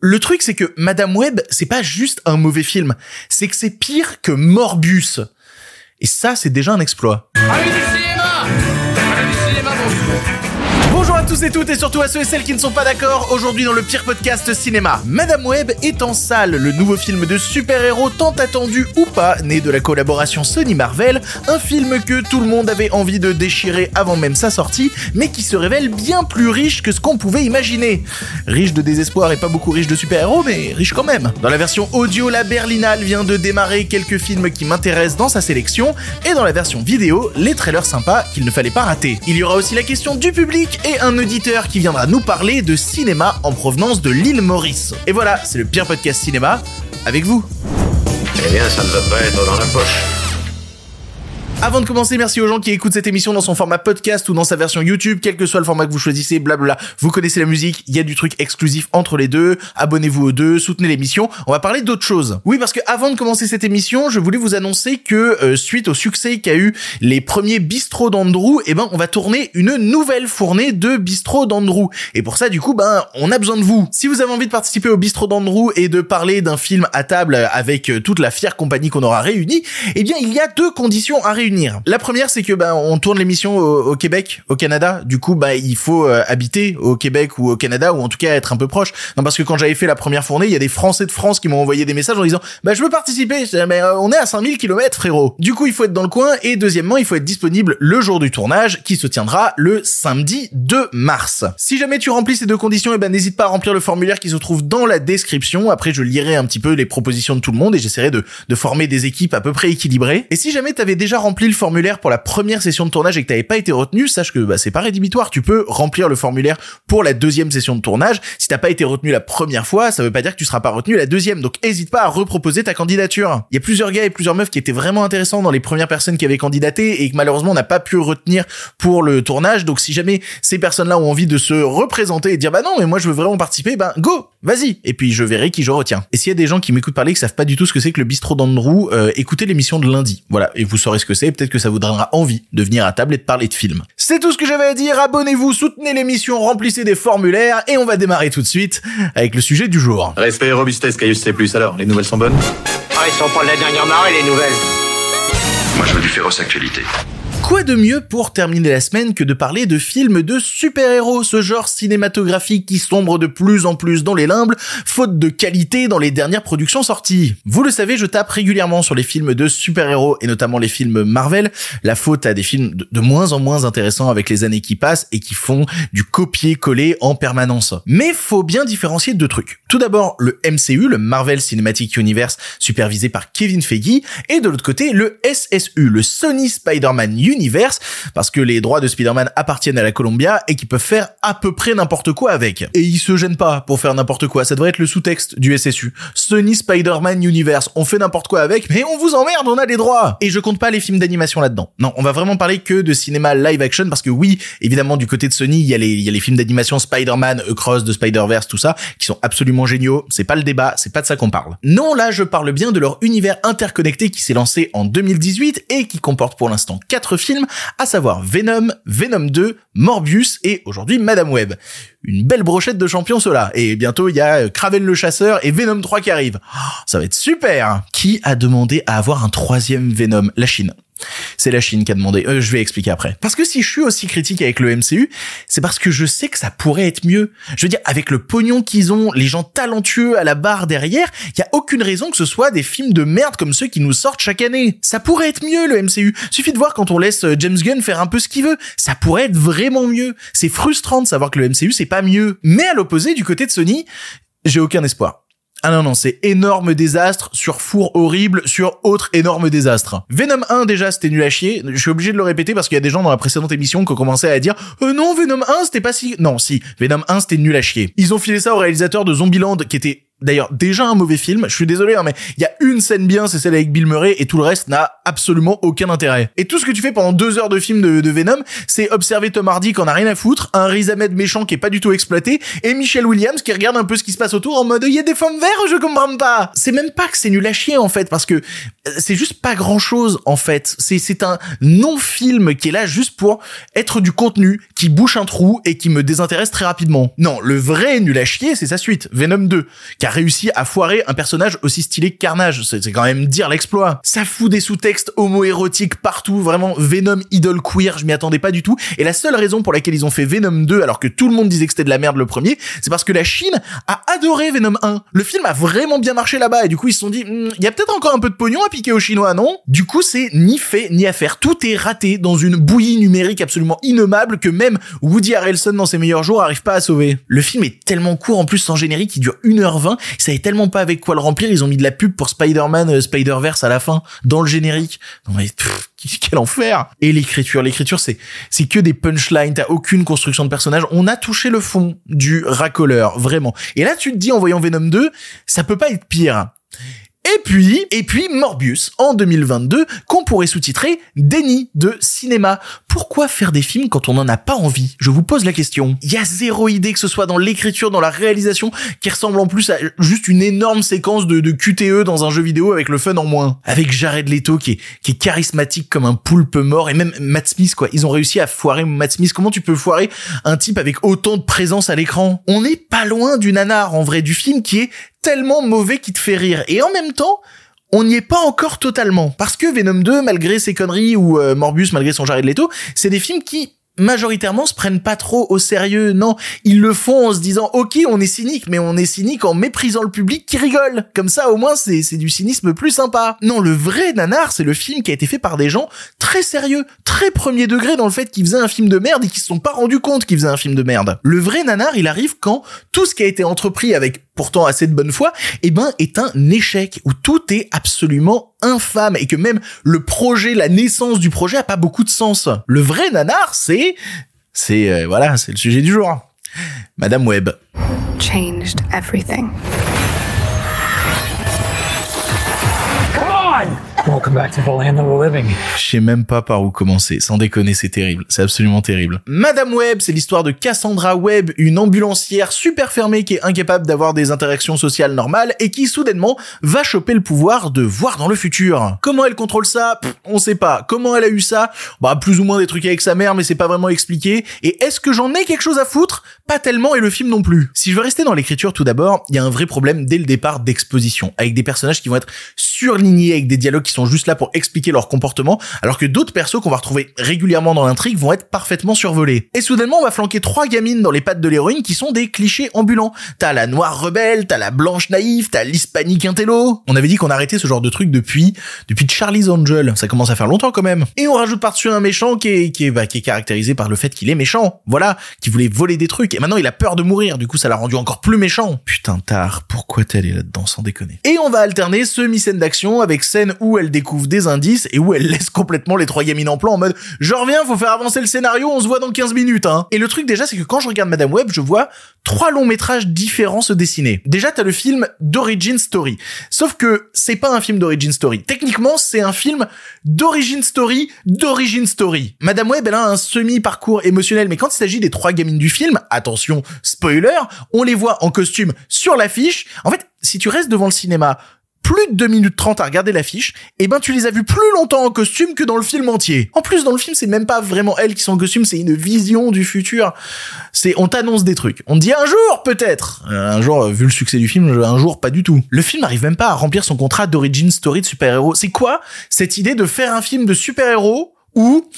Le truc, c'est que Madame Web, c'est pas juste un mauvais film, c'est que c'est pire que Morbus. Et ça, c'est déjà un exploit. Bonjour à tous et toutes et surtout à ceux et celles qui ne sont pas d'accord. Aujourd'hui dans le pire podcast cinéma, Madame Web est en salle, le nouveau film de super-héros tant attendu ou pas, né de la collaboration Sony-Marvel, un film que tout le monde avait envie de déchirer avant même sa sortie, mais qui se révèle bien plus riche que ce qu'on pouvait imaginer. Riche de désespoir et pas beaucoup riche de super-héros, mais riche quand même. Dans la version audio, la Berlinale vient de démarrer quelques films qui m'intéressent dans sa sélection, et dans la version vidéo, les trailers sympas qu'il ne fallait pas rater. Il y aura aussi la question du public et un auditeur qui viendra nous parler de cinéma en provenance de l'île Maurice. Et voilà, c'est le pire podcast cinéma avec vous. Eh bien, ça ne va pas être dans la poche. Avant de commencer, merci aux gens qui écoutent cette émission dans son format podcast ou dans sa version YouTube, quel que soit le format que vous choisissez, blablabla. Vous connaissez la musique, il y a du truc exclusif entre les deux. Abonnez-vous aux deux, soutenez l'émission. On va parler d'autre chose. Oui, parce que avant de commencer cette émission, je voulais vous annoncer que euh, suite au succès qu'a eu les premiers bistrots d'Andrew, eh ben on va tourner une nouvelle fournée de bistrots d'Andrew. Et pour ça, du coup, ben on a besoin de vous. Si vous avez envie de participer au bistrot d'Andrew et de parler d'un film à table avec euh, toute la fière compagnie qu'on aura réunie, eh bien il y a deux conditions à réunir. La première, c'est que ben on tourne l'émission au, au, Québec, au Canada. Du coup, bah il faut euh, habiter au Québec ou au Canada ou en tout cas être un peu proche. Non, parce que quand j'avais fait la première fournée, il y a des Français de France qui m'ont envoyé des messages en disant bah je veux participer. Mais euh, on est à 5000 km frérot. Du coup, il faut être dans le coin et deuxièmement, il faut être disponible le jour du tournage qui se tiendra le samedi 2 mars. Si jamais tu remplis ces deux conditions, eh ben n'hésite pas à remplir le formulaire qui se trouve dans la description. Après, je lirai un petit peu les propositions de tout le monde et j'essaierai de, de former des équipes à peu près équilibrées. Et si jamais t'avais déjà rempli le formulaire pour la première session de tournage et que t'avais pas été retenu, sache que bah, c'est pas rédhibitoire. Tu peux remplir le formulaire pour la deuxième session de tournage. Si t'as pas été retenu la première fois, ça veut pas dire que tu seras pas retenu la deuxième. Donc hésite pas à reproposer ta candidature. Il y a plusieurs gars et plusieurs meufs qui étaient vraiment intéressants dans les premières personnes qui avaient candidaté et que malheureusement on n'a pas pu retenir pour le tournage. Donc si jamais ces personnes-là ont envie de se représenter et dire bah non mais moi je veux vraiment participer, ben go, vas-y. Et puis je verrai qui je retiens. Et s'il y a des gens qui m'écoutent parler qui savent pas du tout ce que c'est que le bistrot d'Andrew, euh, écoutez l'émission de lundi. Voilà, et vous saurez ce que c'est. Peut-être que ça vous donnera envie de venir à table et de parler de films. C'est tout ce que j'avais à dire. Abonnez-vous, soutenez l'émission, remplissez des formulaires et on va démarrer tout de suite avec le sujet du jour. Respect et robustesse, Caius C+. Alors, les nouvelles sont bonnes? Ah, ils sont pas de la dernière marée, les nouvelles Moi, je veux du féroce actualité. Quoi de mieux pour terminer la semaine que de parler de films de super-héros, ce genre cinématographique qui sombre de plus en plus dans les limbes, faute de qualité dans les dernières productions sorties. Vous le savez, je tape régulièrement sur les films de super-héros et notamment les films Marvel, la faute à des films de moins en moins intéressants avec les années qui passent et qui font du copier-coller en permanence. Mais faut bien différencier deux trucs. Tout d'abord, le MCU, le Marvel Cinematic Universe, supervisé par Kevin Feige, et de l'autre côté, le SSU, le Sony Spider-Man Universe, parce que les droits de Spider-Man appartiennent à la Columbia et qu'ils peuvent faire à peu près n'importe quoi avec. Et ils se gênent pas pour faire n'importe quoi, ça devrait être le sous-texte du SSU. Sony Spider-Man Universe, on fait n'importe quoi avec, mais on vous emmerde, on a des droits Et je compte pas les films d'animation là-dedans. Non, on va vraiment parler que de cinéma live action, parce que oui, évidemment, du côté de Sony, il y a les, y a les films d'animation Spider-Man, Across de Spider-Verse, tout ça, qui sont absolument géniaux, c'est pas le débat, c'est pas de ça qu'on parle. Non, là, je parle bien de leur univers interconnecté qui s'est lancé en 2018 et qui comporte pour l'instant quatre films, à savoir Venom, Venom 2, Morbius et aujourd'hui Madame Web. Une belle brochette de champions cela. Et bientôt il y a Kraven le chasseur et Venom 3 qui arrive. Oh, ça va être super. Qui a demandé à avoir un troisième Venom? La Chine. C'est la Chine qui a demandé. Euh, je vais expliquer après. Parce que si je suis aussi critique avec le MCU, c'est parce que je sais que ça pourrait être mieux. Je veux dire, avec le pognon qu'ils ont, les gens talentueux à la barre derrière, il y a aucune raison que ce soit des films de merde comme ceux qui nous sortent chaque année. Ça pourrait être mieux le MCU. Suffit de voir quand on laisse James Gunn faire un peu ce qu'il veut. Ça pourrait être vraiment mieux. C'est frustrant de savoir que le MCU c'est pas mieux. Mais à l'opposé, du côté de Sony, j'ai aucun espoir. Ah non, non, c'est énorme désastre sur four horrible sur autre énorme désastre. Venom 1, déjà, c'était nul à chier. Je suis obligé de le répéter parce qu'il y a des gens dans la précédente émission qui ont commencé à dire euh, non, Venom 1, c'était pas si... Non, si, Venom 1, c'était nul à chier. Ils ont filé ça au réalisateur de Zombieland qui était d'ailleurs déjà un mauvais film. Je suis désolé, hein, mais il y a une scène bien, c'est celle avec Bill Murray, et tout le reste n'a absolument aucun intérêt. Et tout ce que tu fais pendant deux heures de film de, Venom, c'est observer Tom Hardy qui en a rien à foutre, un Riz Ahmed méchant qui est pas du tout exploité, et Michelle Williams qui regarde un peu ce qui se passe autour en mode il y a des femmes vertes, je comprends pas. C'est même pas que c'est nul à chier en fait, parce que euh, c'est juste pas grand chose en fait. C'est c'est un non-film qui est là juste pour être du contenu, qui bouche un trou et qui me désintéresse très rapidement. Non, le vrai nul à chier, c'est sa suite, Venom 2, qui a réussi à foirer un personnage aussi stylé que Carnage. C'est quand même dire l'exploit. Ça fout des sous-textes homo-érotiques partout, vraiment Venom idol queer, je m'y attendais pas du tout. Et la seule raison pour laquelle ils ont fait Venom 2 alors que tout le monde disait que c'était de la merde le premier, c'est parce que la Chine a adoré Venom 1. Le film a vraiment bien marché là-bas et du coup ils se sont dit, Hmm, il y a peut-être encore un peu de pognon à piquer aux Chinois, non? Du coup c'est ni fait ni à faire. Tout est raté dans une bouillie numérique absolument innommable que même Woody Harrelson dans ses meilleurs jours arrive pas à sauver. Le film est tellement court en plus sans générique, il dure 1h20, ils savaient tellement pas avec quoi le remplir, ils ont mis de la pub pour Spider-Man euh, Spider-Verse à la fin dans le générique. Non mais pff, quel enfer Et l'écriture, l'écriture c'est c'est que des punchlines, t'as aucune construction de personnage. On a touché le fond du racoleur, vraiment. Et là tu te dis en voyant Venom 2, ça peut pas être pire. Et puis, et puis Morbius en 2022 qu'on pourrait sous-titrer Déni de cinéma. Pourquoi faire des films quand on n'en a pas envie? Je vous pose la question. Il y a zéro idée que ce soit dans l'écriture, dans la réalisation, qui ressemble en plus à juste une énorme séquence de, QTE dans un jeu vidéo avec le fun en moins. Avec Jared Leto qui est, qui est charismatique comme un poulpe mort et même Matt Smith quoi. Ils ont réussi à foirer Matt Smith. Comment tu peux foirer un type avec autant de présence à l'écran? On n'est pas loin du nanar en vrai du film qui est tellement mauvais qu'il te fait rire. Et en même temps, on n'y est pas encore totalement. Parce que Venom 2, malgré ses conneries, ou euh, Morbius, malgré son Jared Leto, c'est des films qui majoritairement se prennent pas trop au sérieux. Non, ils le font en se disant OK, on est cynique, mais on est cynique en méprisant le public qui rigole. Comme ça, au moins, c'est c'est du cynisme plus sympa. Non, le vrai nanar, c'est le film qui a été fait par des gens très sérieux, très premier degré dans le fait qu'ils faisaient un film de merde et qui se sont pas rendus compte qu'ils faisaient un film de merde. Le vrai nanar, il arrive quand tout ce qui a été entrepris avec pourtant assez de bonne foi, eh ben, est un échec où tout est absolument infâme et que même le projet, la naissance du projet a pas beaucoup de sens. Le vrai nanar, c'est, c'est, euh, voilà, c'est le sujet du jour. Madame Webb. changed everything. Welcome back to the land of the living. Je sais même pas par où commencer. Sans déconner, c'est terrible. C'est absolument terrible. Madame Webb, c'est l'histoire de Cassandra Webb, une ambulancière super fermée qui est incapable d'avoir des interactions sociales normales et qui soudainement va choper le pouvoir de voir dans le futur. Comment elle contrôle ça? Pff, On sait pas. Comment elle a eu ça? Bah plus ou moins des trucs avec sa mère, mais c'est pas vraiment expliqué. Et est-ce que j'en ai quelque chose à foutre? Pas tellement et le film non plus. Si je veux rester dans l'écriture tout d'abord, il y a un vrai problème dès le départ d'exposition, avec des personnages qui vont être surlignés, avec des dialogues qui sont juste là pour expliquer leur comportement, alors que d'autres persos qu'on va retrouver régulièrement dans l'intrigue vont être parfaitement survolés. Et soudainement, on va flanquer trois gamines dans les pattes de l'héroïne qui sont des clichés ambulants. T'as la noire rebelle, t'as la blanche naïve, t'as l'hispanique intello. On avait dit qu'on arrêtait ce genre de truc depuis, depuis Charlie's Angel. Ça commence à faire longtemps quand même. Et on rajoute par-dessus un méchant qui est, qui est, bah, qui est caractérisé par le fait qu'il est méchant. Voilà. Qui voulait voler des trucs. Et maintenant, il a peur de mourir. Du coup, ça l'a rendu encore plus méchant. Putain, tard. Pourquoi t'es allé là-dedans sans déconner? Et on va alterner semi-scène d'action avec scène où elle découvre des indices et où elle laisse complètement les trois gamines en plan en mode je reviens, faut faire avancer le scénario, on se voit dans 15 minutes hein. Et le truc déjà c'est que quand je regarde Madame Web, je vois trois longs métrages différents se dessiner. Déjà t'as le film d'origin story. Sauf que c'est pas un film d'origin story. Techniquement, c'est un film d'origin story d'origin story. Madame Web, elle a un semi-parcours émotionnel, mais quand il s'agit des trois gamines du film, attention, spoiler, on les voit en costume sur l'affiche. En fait, si tu restes devant le cinéma plus de 2 minutes 30 à regarder l'affiche, et ben tu les as vues plus longtemps en costume que dans le film entier. En plus, dans le film, c'est même pas vraiment elles qui sont en costume, c'est une vision du futur. C'est, on t'annonce des trucs. On te dit un jour, peut-être. Euh, Un jour, euh, vu le succès du film, un jour, pas du tout. Le film n'arrive même pas à remplir son contrat d'origin story de super-héros. C'est quoi cette idée de faire un film de super-héros où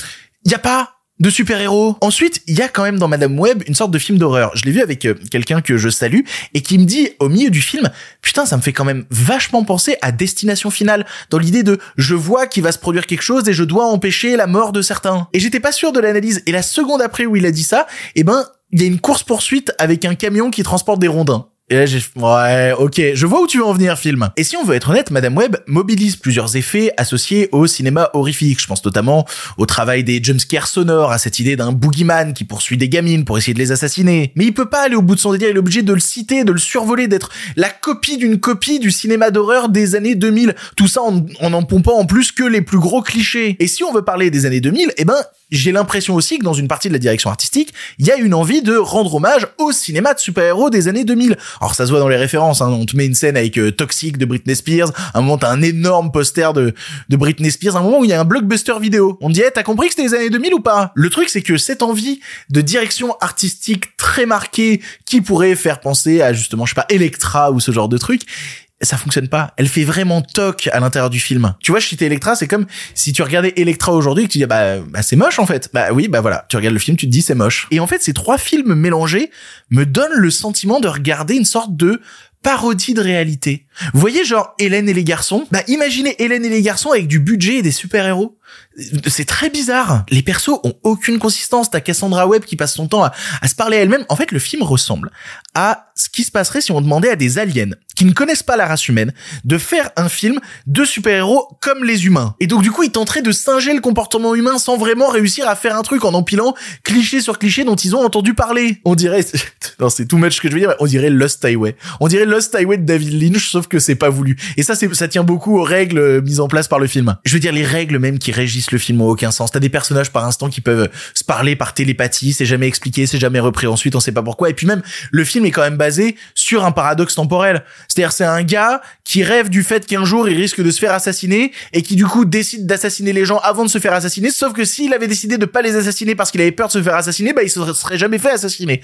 y a pas de super-héros. Ensuite, il y a quand même dans Madame Web une sorte de film d'horreur. Je l'ai vu avec euh, quelqu'un que je salue et qui me dit au milieu du film, putain, ça me fait quand même vachement penser à Destination Finale dans l'idée de je vois qu'il va se produire quelque chose et je dois empêcher la mort de certains. Et j'étais pas sûr de l'analyse. Et la seconde après où il a dit ça, eh ben, il y a une course poursuite avec un camion qui transporte des rondins. Et là, j'ai, ouais, ok, je vois où tu veux en venir, film. Et si on veut être honnête, Madame Web mobilise plusieurs effets associés au cinéma horrifique. Je pense notamment au travail des jumpscares sonores, à cette idée d'un boogeyman qui poursuit des gamines pour essayer de les assassiner. Mais il peut pas aller au bout de son délire, il est obligé de le citer, de le survoler, d'être la copie d'une copie du cinéma d'horreur des années 2000. Tout ça en, en en pompant en plus que les plus gros clichés. Et si on veut parler des années 2000, eh ben, j'ai l'impression aussi que dans une partie de la direction artistique, il y a une envie de rendre hommage au cinéma de super-héros des années 2000. Alors ça se voit dans les références, hein. on te met une scène avec euh, Toxic de Britney Spears, un moment t'as un énorme poster de, Britney Spears, un moment où il y a un blockbuster vidéo. On dit, hey, t'as compris que c'était les années 2000 ou pas? Le truc c'est que cette envie de direction artistique très marquée qui pourrait faire penser à justement, je sais pas, Electra ou ce genre de truc, ça fonctionne pas. Elle fait vraiment toc à l'intérieur du film. Tu vois, citais Electra, c'est comme si tu regardais Electra aujourd'hui et que tu dis bah, bah c'est moche en fait. Bah oui, bah voilà, tu regardes le film, tu te dis c'est moche. Et en fait, ces trois films mélangés me donnent le sentiment de regarder une sorte de parodie de réalité. Vous voyez genre Hélène et les garçons? Bah imaginez Hélène et les garçons avec du budget et des super-héros. C'est très bizarre. Les persos ont aucune consistance. T'as Cassandra Webb qui passe son temps à, à se parler elle-même. En fait, le film ressemble à ce qui se passerait si on demandait à des aliens qui ne connaissent pas la race humaine de faire un film de super-héros comme les humains. Et donc du coup, ils tenteraient de singer le comportement humain sans vraiment réussir à faire un truc en empilant cliché sur cliché dont ils ont entendu parler. On dirait, non c'est too much ce que je veux dire, on dirait Lost Highway. On dirait Lost Highway de David Lynch, sauf que c'est pas voulu. Et ça, ça tient beaucoup aux règles mises en place par le film. Je veux dire, les règles même qui régissent le film ont aucun sens. T'as des personnages par instant qui peuvent se parler par télépathie, c'est jamais expliqué, c'est jamais repris ensuite, on sait pas pourquoi. Et puis même, le film est quand même basé sur un paradoxe temporel. C'est-à-dire, c'est un gars qui rêve du fait qu'un jour il risque de se faire assassiner et qui du coup décide d'assassiner les gens avant de se faire assassiner. Sauf que s'il avait décidé de pas les assassiner parce qu'il avait peur de se faire assassiner, bah il se serait jamais fait assassiner.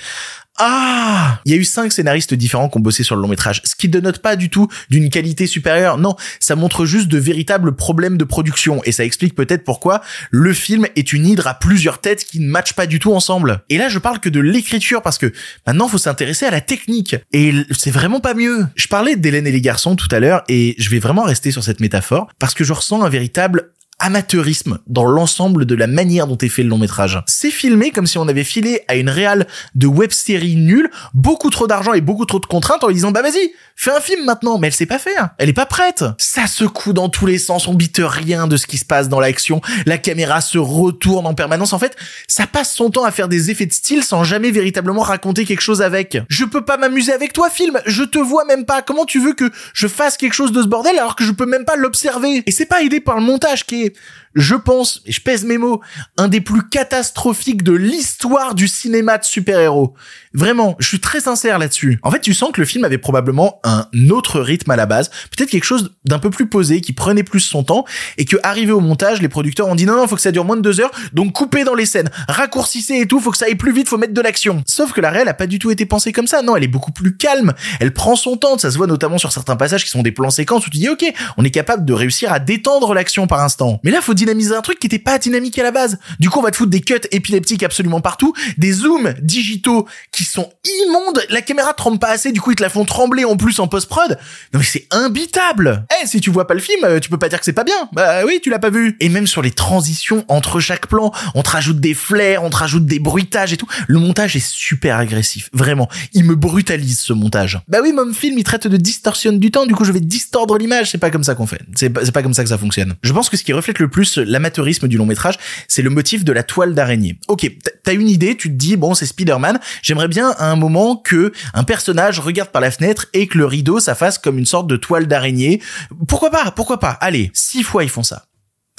Ah Il y a eu cinq scénaristes différents qui ont bossé sur le long métrage, ce qui ne dénote pas du tout d'une qualité supérieure. Non, ça montre juste de véritables problèmes de production et ça explique peut-être pourquoi le film est une hydre à plusieurs têtes qui ne matchent pas du tout ensemble. Et là, je parle que de l'écriture parce que maintenant, faut s'intéresser à la technique et c'est vraiment pas mieux. Je parlais d'Hélène et les garçons tout à l'heure et je vais vraiment rester sur cette métaphore parce que je ressens un véritable amateurisme dans l'ensemble de la manière dont est fait le long métrage. C'est filmé comme si on avait filé à une réale de web série nulle beaucoup trop d'argent et beaucoup trop de contraintes en lui disant bah vas-y fais un film maintenant. Mais elle sait pas faire. Elle est pas prête. Ça secoue dans tous les sens. On bite rien de ce qui se passe dans l'action. La caméra se retourne en permanence. En fait ça passe son temps à faire des effets de style sans jamais véritablement raconter quelque chose avec. Je peux pas m'amuser avec toi film. Je te vois même pas. Comment tu veux que je fasse quelque chose de ce bordel alors que je peux même pas l'observer? Et c'est pas aidé par le montage qui est je pense, et je pèse mes mots, un des plus catastrophiques de l'histoire du cinéma de super-héros. Vraiment, je suis très sincère là-dessus. En fait, tu sens que le film avait probablement un autre rythme à la base, peut-être quelque chose d'un peu plus posé, qui prenait plus son temps, et que arrivé au montage, les producteurs ont dit non, non, faut que ça dure moins de deux heures, donc coupez dans les scènes, raccourcissez et tout, faut que ça aille plus vite, faut mettre de l'action. Sauf que la réelle a pas du tout été pensée comme ça, non, elle est beaucoup plus calme, elle prend son temps, ça se voit notamment sur certains passages qui sont des plans séquences où tu dis ok, on est capable de réussir à détendre l'action par instant. Mais là, faut dynamiser un truc qui était pas dynamique à la base. Du coup, on va te foutre des cuts épileptiques absolument partout, des zooms digitaux qui sont immondes, la caméra tremble pas assez, du coup ils te la font trembler en plus en post-prod. Non mais c'est imbitable. Eh, si tu vois pas le film, euh, tu peux pas dire que c'est pas bien. Bah oui, tu l'as pas vu. Et même sur les transitions entre chaque plan, on te rajoute des flares, on te rajoute des bruitages et tout. Le montage est super agressif, vraiment. Il me brutalise ce montage. Bah oui, mon film il traite de distorsion du temps, du coup je vais distordre l'image, c'est pas comme ça qu'on fait. C'est pas, pas comme ça que ça fonctionne. Je pense que ce qui le plus l'amateurisme du long métrage, c'est le motif de la toile d'araignée. Ok, t'as une idée, tu te dis bon c'est Spider-Man, j'aimerais bien à un moment que un personnage regarde par la fenêtre et que le rideau ça comme une sorte de toile d'araignée. Pourquoi pas Pourquoi pas Allez, six fois ils font ça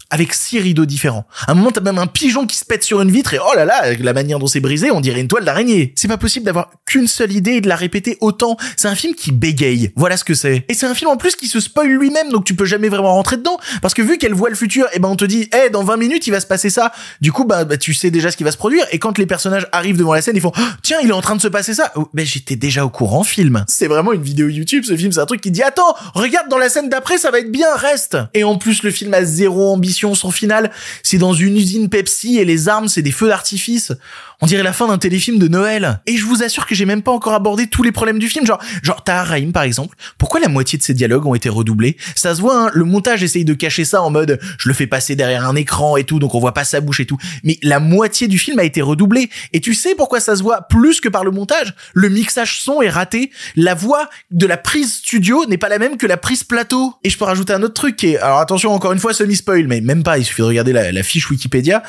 avec six rideaux différents. À un moment, t'as même un pigeon qui se pète sur une vitre et oh là là, la manière dont c'est brisé, on dirait une toile d'araignée. C'est pas possible d'avoir qu'une seule idée et de la répéter autant. C'est un film qui bégaye. Voilà ce que c'est. Et c'est un film en plus qui se spoil lui-même, donc tu peux jamais vraiment rentrer dedans. Parce que vu qu'elle voit le futur, et ben on te dit, eh, dans 20 minutes, il va se passer ça. Du coup, bah, bah, tu sais déjà ce qui va se produire. Et quand les personnages arrivent devant la scène, ils font, Oh, tiens, il est en train de se passer ça. Oh, ben j'étais déjà au courant, film. C'est vraiment une vidéo YouTube, ce film. C'est un truc qui dit, attends, regarde dans la scène d'après, ça va être bien, reste. Et en plus, le film a zéro ambition. Son final, c'est dans une usine Pepsi et les armes, c'est des feux d'artifice. On dirait la fin d'un téléfilm de Noël. Et je vous assure que j'ai même pas encore abordé tous les problèmes du film. Genre, genre, t'as Raïm, par exemple. Pourquoi la moitié de ses dialogues ont été redoublés? Ça se voit, hein, le montage essaye de cacher ça en mode, je le fais passer derrière un écran et tout, donc on voit pas sa bouche et tout. Mais la moitié du film a été redoublée. Et tu sais pourquoi ça se voit plus que par le montage? Le mixage son est raté. La voix de la prise studio n'est pas la même que la prise plateau. Et je peux rajouter un autre truc qui est, alors attention, encore une fois, semi-spoil, mais même pas, il suffit de regarder la, fiche Wikipédia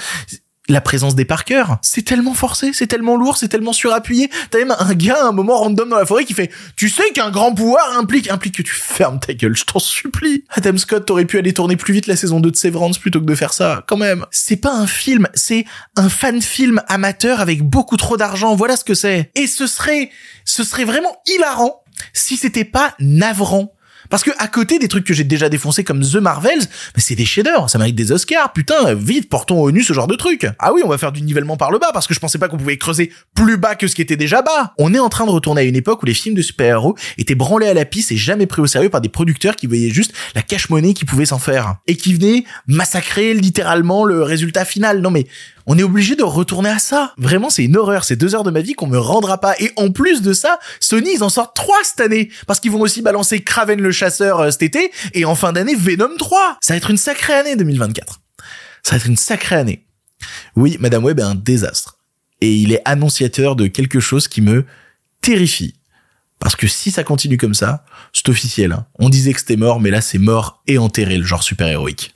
la présence des parkers, c'est tellement forcé, c'est tellement lourd, c'est tellement surappuyé. T'as même un gars, un moment random dans la forêt qui fait Tu sais qu'un grand pouvoir implique, implique que tu fermes ta gueule, je t'en supplie. Adam Scott, t'aurais pu aller tourner plus vite la saison 2 de Severance plutôt que de faire ça, quand même. C'est pas un film, c'est un fan film amateur avec beaucoup trop d'argent, voilà ce que c'est. Et ce serait, ce serait vraiment hilarant si c'était pas navrant. Parce que à côté des trucs que j'ai déjà défoncés comme The Marvels, mais c'est des chefs-d'œuvre, ça mérite des Oscars. Putain, vite, portons au nu ce genre de truc. Ah oui, on va faire du nivellement par le bas parce que je pensais pas qu'on pouvait creuser plus bas que ce qui était déjà bas. On est en train de retourner à une époque où les films de super-héros étaient branlés à la piste et jamais pris au sérieux par des producteurs qui voyaient juste la cash-money qu'ils pouvaient s'en faire et qui venaient massacrer littéralement le résultat final. Non mais on est obligé de retourner à ça. Vraiment, c'est une horreur. C'est deux heures de ma vie qu'on me rendra pas. Et en plus de ça, Sony, ils en sortent trois cette année. Parce qu'ils vont aussi balancer Kraven le chasseur euh, cet été. Et en fin d'année, Venom 3. Ça va être une sacrée année 2024. Ça va être une sacrée année. Oui, Madame Web est un désastre. Et il est annonciateur de quelque chose qui me terrifie. Parce que si ça continue comme ça, c'est officiel. Hein. On disait que c'était mort, mais là c'est mort et enterré, le genre super-héroïque.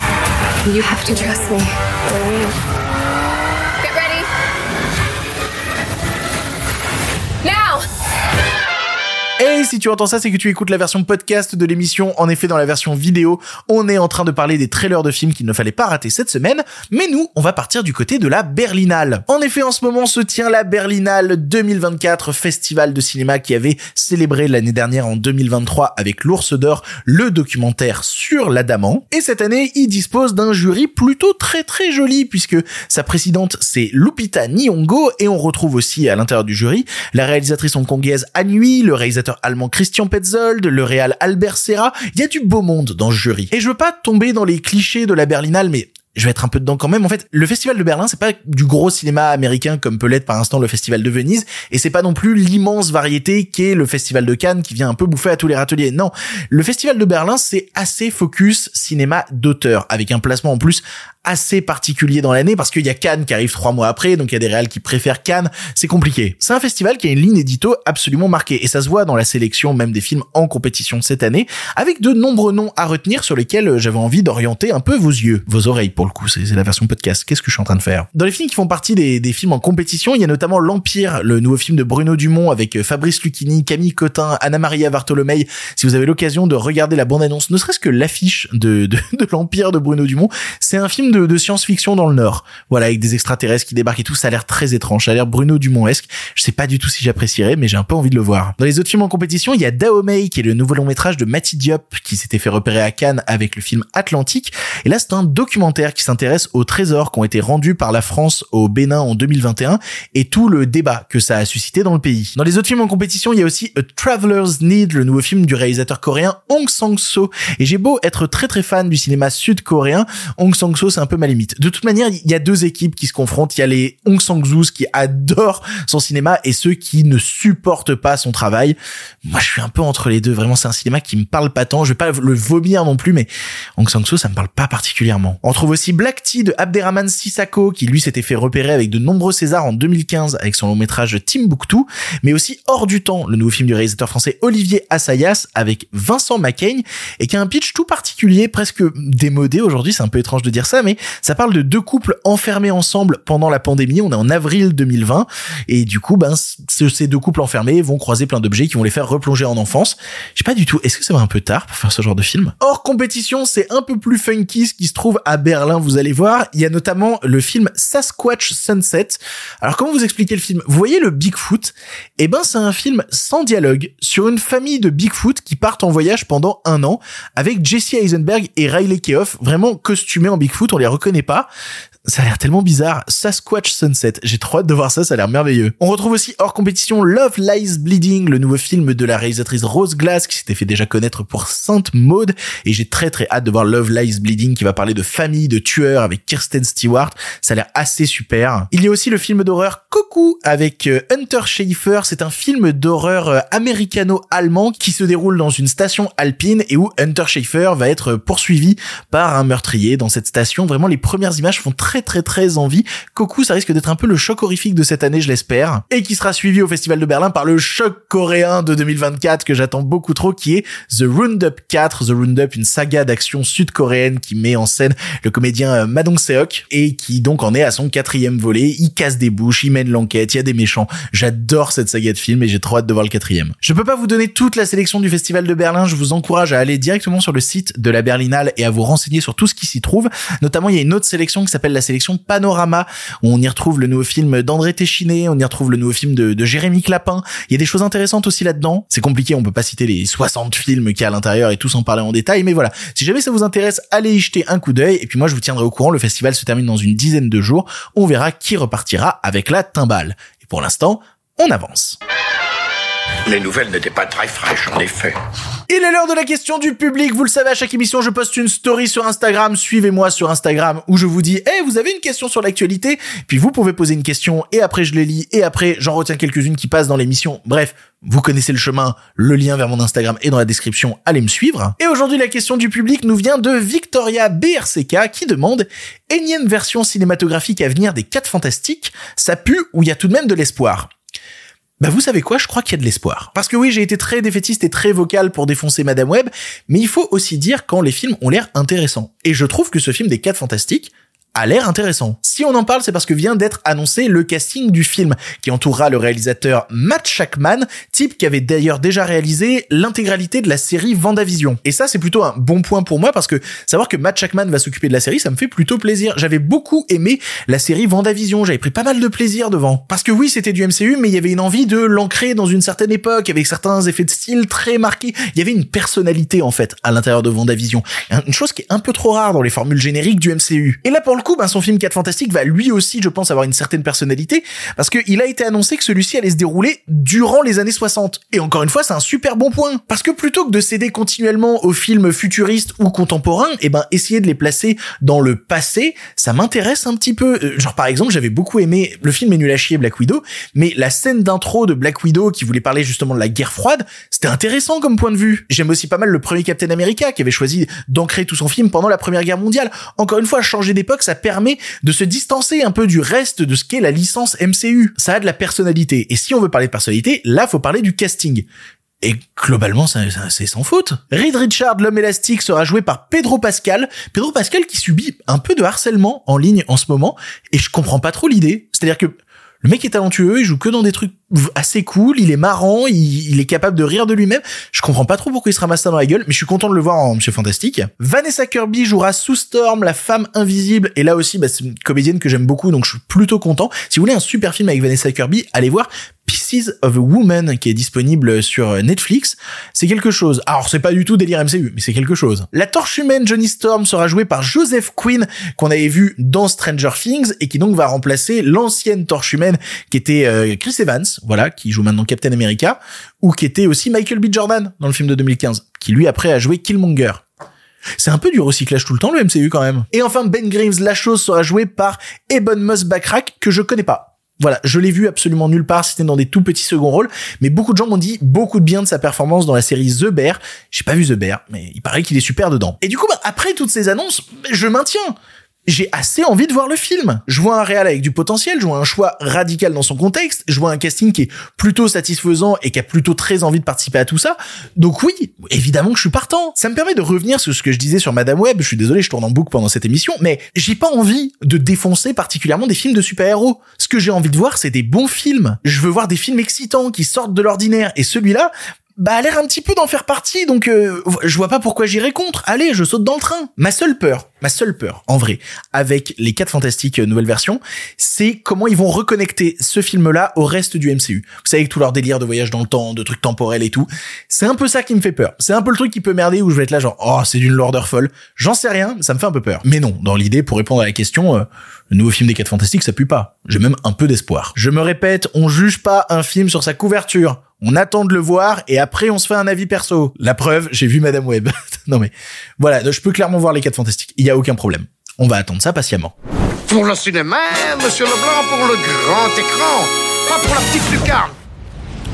Et si tu entends ça, c'est que tu écoutes la version podcast de l'émission. En effet, dans la version vidéo, on est en train de parler des trailers de films qu'il ne fallait pas rater cette semaine. Mais nous, on va partir du côté de la Berlinale. En effet, en ce moment se tient la Berlinale 2024, festival de cinéma qui avait célébré l'année dernière en 2023 avec l'Ours d'Or le documentaire sur l'Adamant. Et cette année, il dispose d'un jury plutôt très très joli puisque sa présidente c'est Lupita Nyong'o et on retrouve aussi à l'intérieur du jury la réalisatrice hongkongaise Anhui, le réalisateur Christian Petzold, le réal Albert Serra. Il y a du beau monde dans ce jury. Et je veux pas tomber dans les clichés de la Berlinale, mais je vais être un peu dedans quand même. En fait, le festival de Berlin, c'est pas du gros cinéma américain comme peut l'être par instant le festival de Venise, et c'est pas non plus l'immense variété qu'est le festival de Cannes qui vient un peu bouffer à tous les râteliers. Non, le festival de Berlin, c'est assez focus cinéma d'auteur, avec un placement en plus assez particulier dans l'année parce qu'il y a Cannes qui arrive trois mois après, donc il y a des réals qui préfèrent Cannes, c'est compliqué. C'est un festival qui a une ligne édito absolument marquée et ça se voit dans la sélection même des films en compétition cette année, avec de nombreux noms à retenir sur lesquels j'avais envie d'orienter un peu vos yeux, vos oreilles pour le coup, c'est la version podcast. Qu'est-ce que je suis en train de faire? Dans les films qui font partie des, des films en compétition, il y a notamment L'Empire, le nouveau film de Bruno Dumont avec Fabrice Lucchini, Camille Cotin, Anna Maria Bartolomei. Si vous avez l'occasion de regarder la bande-annonce, ne serait-ce que l'affiche de, de L'Empire de Bruno Dumont, c'est un film de, science-fiction dans le Nord. Voilà, avec des extraterrestres qui débarquent et tout, ça a l'air très étrange, ça a l'air Bruno Dumont-esque. Je sais pas du tout si j'apprécierais, mais j'ai un peu envie de le voir. Dans les autres films en compétition, il y a Dahomey, qui est le nouveau long métrage de Matty Diop, qui s'était fait repérer à Cannes avec le film Atlantique. Et là, c'est un documentaire qui s'intéresse aux trésors qui ont été rendus par la France au Bénin en 2021 et tout le débat que ça a suscité dans le pays. Dans les autres films en compétition, il y a aussi A Traveler's Need, le nouveau film du réalisateur coréen Hong Sang-soo. Et j'ai beau être très très fan du cinéma sud-coréen, Hong Sang-soo c'est un peu ma limite. De toute manière, il y a deux équipes qui se confrontent. Il y a les Hong Sang-soo qui adorent son cinéma et ceux qui ne supportent pas son travail. Moi, je suis un peu entre les deux. Vraiment, c'est un cinéma qui me parle pas tant. Je vais pas le vomir non plus, mais Hong Sang-soo, ça me parle pas particulièrement. On trouve aussi Black Tea de Abderrahman Sissako, qui lui s'était fait repérer avec de nombreux Césars en 2015 avec son long métrage Timbuktu, mais aussi Hors du temps, le nouveau film du réalisateur français Olivier Assayas avec Vincent Macaigne et qui a un pitch tout particulier, presque démodé aujourd'hui. C'est un peu étrange de dire ça, mais ça parle de deux couples enfermés ensemble pendant la pandémie. On est en avril 2020 et du coup, ben ce- ces deux couples enfermés vont croiser plein d'objets qui vont les faire replonger en enfance. Je sais pas du tout. Est-ce que ça va un peu tard pour faire ce genre de film? Hors compétition, c'est un peu plus funky ce qui se trouve à Berlin. Vous allez voir. Il y a notamment le film Sasquatch Sunset. Alors comment vous expliquer le film? Vous voyez le Bigfoot? Eh ben c'est un film sans dialogue sur une famille de Bigfoot qui partent en voyage pendant un an avec Jesse Eisenberg et Riley Keough, vraiment costumés en Bigfoot. Les reconnaît pas. Ça a l'air tellement bizarre. Sasquatch Sunset. J'ai trop hâte de voir ça, ça a l'air merveilleux. On retrouve aussi hors compétition Love Lies Bleeding, le nouveau film de la réalisatrice Rose Glass qui s'était fait déjà connaître pour Sainte Maud. Et j'ai très très hâte de voir Love Lies Bleeding qui va parler de famille, de tueurs avec Kirsten Stewart. Ça a l'air assez super. Il y a aussi le film d'horreur Coucou avec euh, Hunter Schafer. C'est un film d'horreur euh, américano-allemand qui se déroule dans une station alpine et où Hunter Schafer va être poursuivi par un meurtrier dans cette station. Vraiment, les premières images font très très très envie. Coucou, ça risque d'être un peu le choc horrifique de cette année, je l'espère. Et qui sera suivi au Festival de Berlin par le choc coréen de 2024 que j'attends beaucoup trop qui est The Roundup 4. The Roundup, une saga d'action sud-coréenne qui met en scène le comédien euh, Madong Seok et qui donc en est à son quatrième volet. Il casse des bouches, il mène l'enquête, il y a des méchants. J'adore cette saga de films et j'ai trop hâte de voir le quatrième. Je peux pas vous donner toute la sélection du Festival de Berlin. Je vous encourage à aller directement sur le site de la Berlinale et à vous renseigner sur tout ce qui s'y trouve. Notamment, il y a une autre sélection qui s'appelle la sélection Panorama on y retrouve le nouveau film d'André Téchiné, on y retrouve le nouveau film de, de Jérémy Clapin. Il y a des choses intéressantes aussi là-dedans. C'est compliqué, on peut pas citer les 60 films qu'il y a à l'intérieur et tous en parler en détail, mais voilà. Si jamais ça vous intéresse, allez y jeter un coup d'œil et puis moi je vous tiendrai au courant. Le festival se termine dans une dizaine de jours. On verra qui repartira avec la timbale. Et pour l'instant, on avance. Les nouvelles n'étaient pas très fraîches, en effet. Il est l'heure de la question du public. Vous le savez, à chaque émission, je poste une story sur Instagram. Suivez-moi sur Instagram où je vous dis, eh, vous avez une question sur l'actualité? Puis vous pouvez poser une question et après je les lis et après j'en retiens quelques-unes qui passent dans l'émission. Bref, vous connaissez le chemin. Le lien vers mon Instagram est dans la description. Allez me suivre. Et aujourd'hui, la question du public nous vient de Victoria BRCK qui demande énième version cinématographique à venir des 4 fantastiques. Ça pue ou il y a tout de même de l'espoir? Bah vous savez quoi, je crois qu'il y a de l'espoir. Parce que oui, j'ai été très défaitiste et très vocal pour défoncer Madame Web, mais il faut aussi dire quand les films ont l'air intéressants. Et je trouve que ce film des 4 fantastiques a l'air intéressant. Si on en parle, c'est parce que vient d'être annoncé le casting du film, qui entourera le réalisateur Matt Shackman, type qui avait d'ailleurs déjà réalisé l'intégralité de la série Vendavision. Et ça, c'est plutôt un bon point pour moi, parce que savoir que Matt Shackman va s'occuper de la série, ça me fait plutôt plaisir. J'avais beaucoup aimé la série Vendavision, j'avais pris pas mal de plaisir devant. Parce que oui, c'était du MCU, mais il y avait une envie de l'ancrer dans une certaine époque, avec certains effets de style très marqués. Il y avait une personnalité, en fait, à l'intérieur de Vendavision. Une chose qui est un peu trop rare dans les formules génériques du MCU. Et là, pour le coup, ben, son film 4 Fantastique va lui aussi, je pense, avoir une certaine personnalité, parce qu'il a été annoncé que celui-ci allait se dérouler durant les années 60. Et encore une fois, c'est un super bon point. Parce que plutôt que de céder continuellement aux films futuristes ou contemporains, et ben, essayer de les placer dans le passé, ça m'intéresse un petit peu. Euh, Genre, par exemple, j'avais beaucoup aimé, le film est nul à chier, Black Widow, mais la scène d'intro de Black Widow qui voulait parler justement de la guerre froide, c'était intéressant comme point de vue. J'aime aussi pas mal le premier Captain America qui avait choisi d'ancrer tout son film pendant la première guerre mondiale. Encore une fois, changer d'époque, ça permet de se distancer un peu du reste de ce qu'est la licence MCU. Ça a de la personnalité. Et si on veut parler de personnalité, là, faut parler du casting. Et globalement, ça- ça- c'est sans faute. Reed Richard, l'homme élastique, sera joué par Pedro Pascal. Pedro Pascal qui subit un peu de harcèlement en ligne en ce moment. Et je comprends pas trop l'idée. C'est-à-dire que le mec est talentueux, il joue que dans des trucs assez cool, il est marrant, il, est capable de rire de lui-même. Je comprends pas trop pourquoi il se ramasse ça dans la gueule, mais je suis content de le voir en Monsieur Fantastique. Vanessa Kirby jouera Sue Storm, la femme invisible, et là aussi, bah, c'est une comédienne que j'aime beaucoup, donc je suis plutôt content. Si vous voulez un super film avec Vanessa Kirby, allez voir Of a Woman qui est disponible sur Netflix. C'est quelque chose. Alors c'est pas du tout délire MCU, mais c'est quelque chose. La torche humaine Johnny Storm sera jouée par Joseph Quinn qu'on avait vu dans Stranger Things et qui donc va remplacer l'ancienne torche humaine qui était euh, Chris Evans, voilà, qui joue maintenant Captain America, ou qui était aussi Michael B. Jordan dans le film de 2015, qui lui après a joué Killmonger. C'est un peu du recyclage tout le temps le MCU quand même. Et enfin Ben Grimes, la chose sera jouée par Ebon Moss Backrack que je connais pas. Voilà, je l'ai vu absolument nulle part, c'était dans des tout petits seconds rôles, mais beaucoup de gens m'ont dit beaucoup de bien de sa performance dans la série The Bear. J'ai pas vu The Bear, mais il paraît qu'il est super dedans. Et du coup, bah, après toutes ces annonces, je maintiens. J'ai assez envie de voir le film. Je vois un réal avec du potentiel, je vois un choix radical dans son contexte, je vois un casting qui est plutôt satisfaisant et qui a plutôt très envie de participer à tout ça. Donc oui, évidemment que je suis partant. Ça me permet de revenir sur ce que je disais sur Madame Web. Je suis désolé, je tourne en boucle pendant cette émission, mais j'ai pas envie de défoncer particulièrement des films de super-héros. Ce que j'ai envie de voir, c'est des bons films. Je veux voir des films excitants qui sortent de l'ordinaire. Et celui-là, bah a l'air un petit peu d'en faire partie, donc euh, je vois pas pourquoi j'irais contre. Allez, je saute dans le train. Ma seule peur, ma seule peur, en vrai, avec les 4 Fantastiques euh, nouvelle version, c'est comment ils vont reconnecter ce film-là au reste du MCU. Vous savez, avec tout leur délire de voyage dans le temps, de trucs temporels et tout, c'est un peu ça qui me fait peur. C'est un peu le truc qui peut merder où je vais être là genre, oh, c'est d'une lourdeur folle. J'en sais rien, ça me fait un peu peur. Mais non, dans l'idée, pour répondre à la question, euh, le nouveau film des 4 Fantastiques, ça pue pas. J'ai même un peu d'espoir. Je me répète, on juge pas un film sur sa couverture. On attend de le voir et après on se fait un avis perso. La preuve, j'ai vu Madame Web. non mais voilà, je peux clairement voir les 4 Fantastiques. Il y a aucun problème. On va attendre ça patiemment. Pour le cinéma, monsieur Leblanc, pour le grand écran, pas pour la petite lucarne.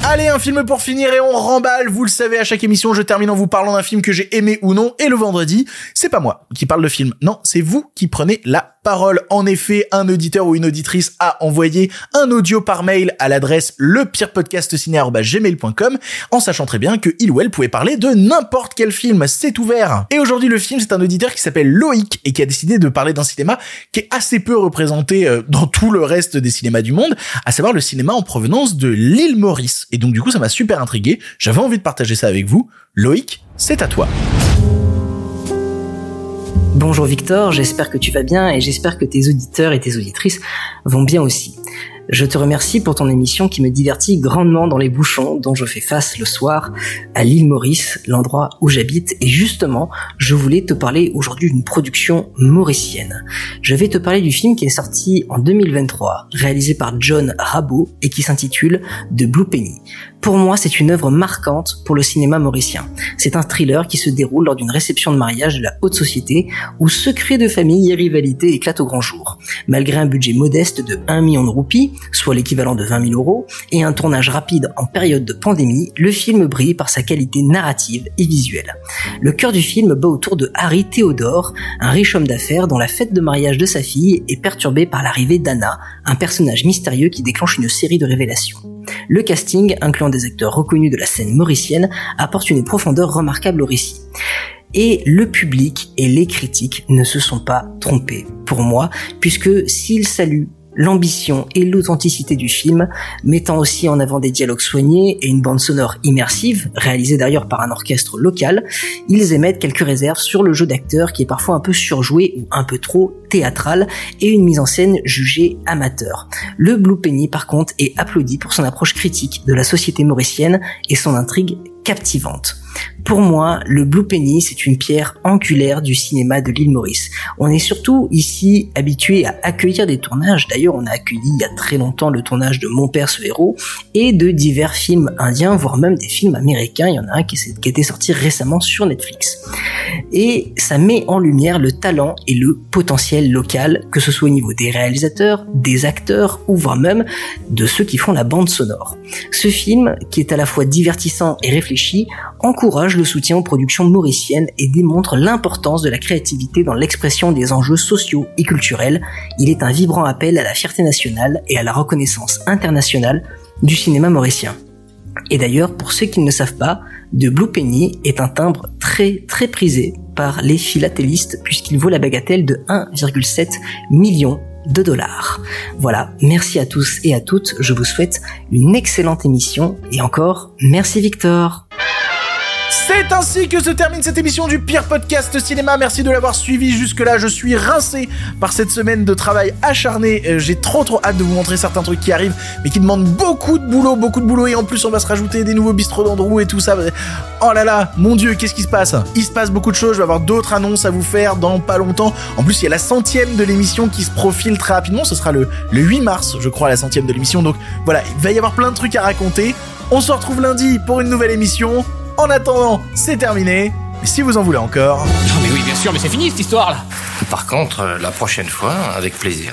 Allez, un film pour finir et on remballe. Vous le savez, à chaque émission, je termine en vous parlant d'un film que j'ai aimé ou non. Et le vendredi, c'est pas moi qui parle de film. Non, c'est vous qui prenez la parole. En effet, un auditeur ou une auditrice a envoyé un audio par mail à l'adresse lepirepodcastciné.gmail.com en sachant très bien que il ou elle pouvait parler de n'importe quel film. C'est ouvert. Et aujourd'hui, le film, c'est un auditeur qui s'appelle Loïc et qui a décidé de parler d'un cinéma qui est assez peu représenté euh, dans tout le reste des cinémas du monde, à savoir le cinéma en provenance de l'île Maurice. Et donc, du coup, ça m'a super intrigué. J'avais envie de partager ça avec vous. Loïc, c'est à toi. Bonjour Victor, j'espère que tu vas bien et j'espère que tes auditeurs et tes auditrices vont bien aussi. Je te remercie pour ton émission qui me divertit grandement dans les bouchons dont je fais face le soir à l'île Maurice, l'endroit où j'habite. Et justement, je voulais te parler aujourd'hui d'une production mauricienne. Je vais te parler du film qui est sorti en 2023, réalisé par John Rabot et qui s'intitule The Blue Penny. Pour moi, c'est une œuvre marquante pour le cinéma mauricien. C'est un thriller qui se déroule lors d'une réception de mariage de la haute société où secrets de famille et rivalité éclatent au grand jour. Malgré un budget modeste de 1 million de roupies, soit l'équivalent de 20 000 euros, et un tournage rapide en période de pandémie, le film brille par sa qualité narrative et visuelle. Le cœur du film bat autour de Harry Théodore, un riche homme d'affaires dont la fête de mariage de sa fille est perturbée par l'arrivée d'Anna, un personnage mystérieux qui déclenche une série de révélations. Le casting, incluant des acteurs reconnus de la scène mauricienne, apporte une profondeur remarquable au récit. Et le public et les critiques ne se sont pas trompés, pour moi, puisque s'ils saluent l'ambition et l'authenticité du film, mettant aussi en avant des dialogues soignés et une bande sonore immersive, réalisée d'ailleurs par un orchestre local, ils émettent quelques réserves sur le jeu d'acteur qui est parfois un peu surjoué ou un peu trop théâtral et une mise en scène jugée amateur. Le Blue Penny par contre est applaudi pour son approche critique de la société mauricienne et son intrigue captivante. Pour moi, le Blue Penny, c'est une pierre angulaire du cinéma de l'île Maurice. On est surtout ici habitué à accueillir des tournages. D'ailleurs, on a accueilli il y a très longtemps le tournage de Mon père ce héros et de divers films indiens, voire même des films américains. Il y en a un qui, qui était sorti récemment sur Netflix. Et ça met en lumière le talent et le potentiel local, que ce soit au niveau des réalisateurs, des acteurs ou voire même de ceux qui font la bande sonore. Ce film, qui est à la fois divertissant et réfléchi, encourage le soutien aux productions mauriciennes et démontre l'importance de la créativité dans l'expression des enjeux sociaux et culturels. Il est un vibrant appel à la fierté nationale et à la reconnaissance internationale du cinéma mauricien. Et d'ailleurs, pour ceux qui ne le savent pas, The Blue Penny est un timbre très très prisé par les philatélistes puisqu'il vaut la bagatelle de 1,7 million de dollars. Voilà, merci à tous et à toutes, je vous souhaite une excellente émission et encore merci Victor. C'est ainsi que se termine cette émission du pire podcast cinéma. Merci de l'avoir suivi jusque-là. Je suis rincé par cette semaine de travail acharné. Euh, J'ai trop trop hâte de vous montrer certains trucs qui arrivent, mais qui demandent beaucoup de boulot, beaucoup de boulot. Et en plus, on va se rajouter des nouveaux bistrots d'Andrew et tout ça. Oh là là, mon dieu, qu'est-ce qui se passe? Il se passe beaucoup de choses. Je vais avoir d'autres annonces à vous faire dans pas longtemps. En plus, il y a la centième de l'émission qui se profile très rapidement. Ce sera le, le 8 mars, je crois, la centième de l'émission. Donc voilà, il va y avoir plein de trucs à raconter. On se retrouve lundi pour une nouvelle émission. En attendant, c'est terminé. Mais si vous en voulez encore. Non mais oui, bien sûr, mais c'est fini cette histoire là. Par contre, euh, la prochaine fois, avec plaisir.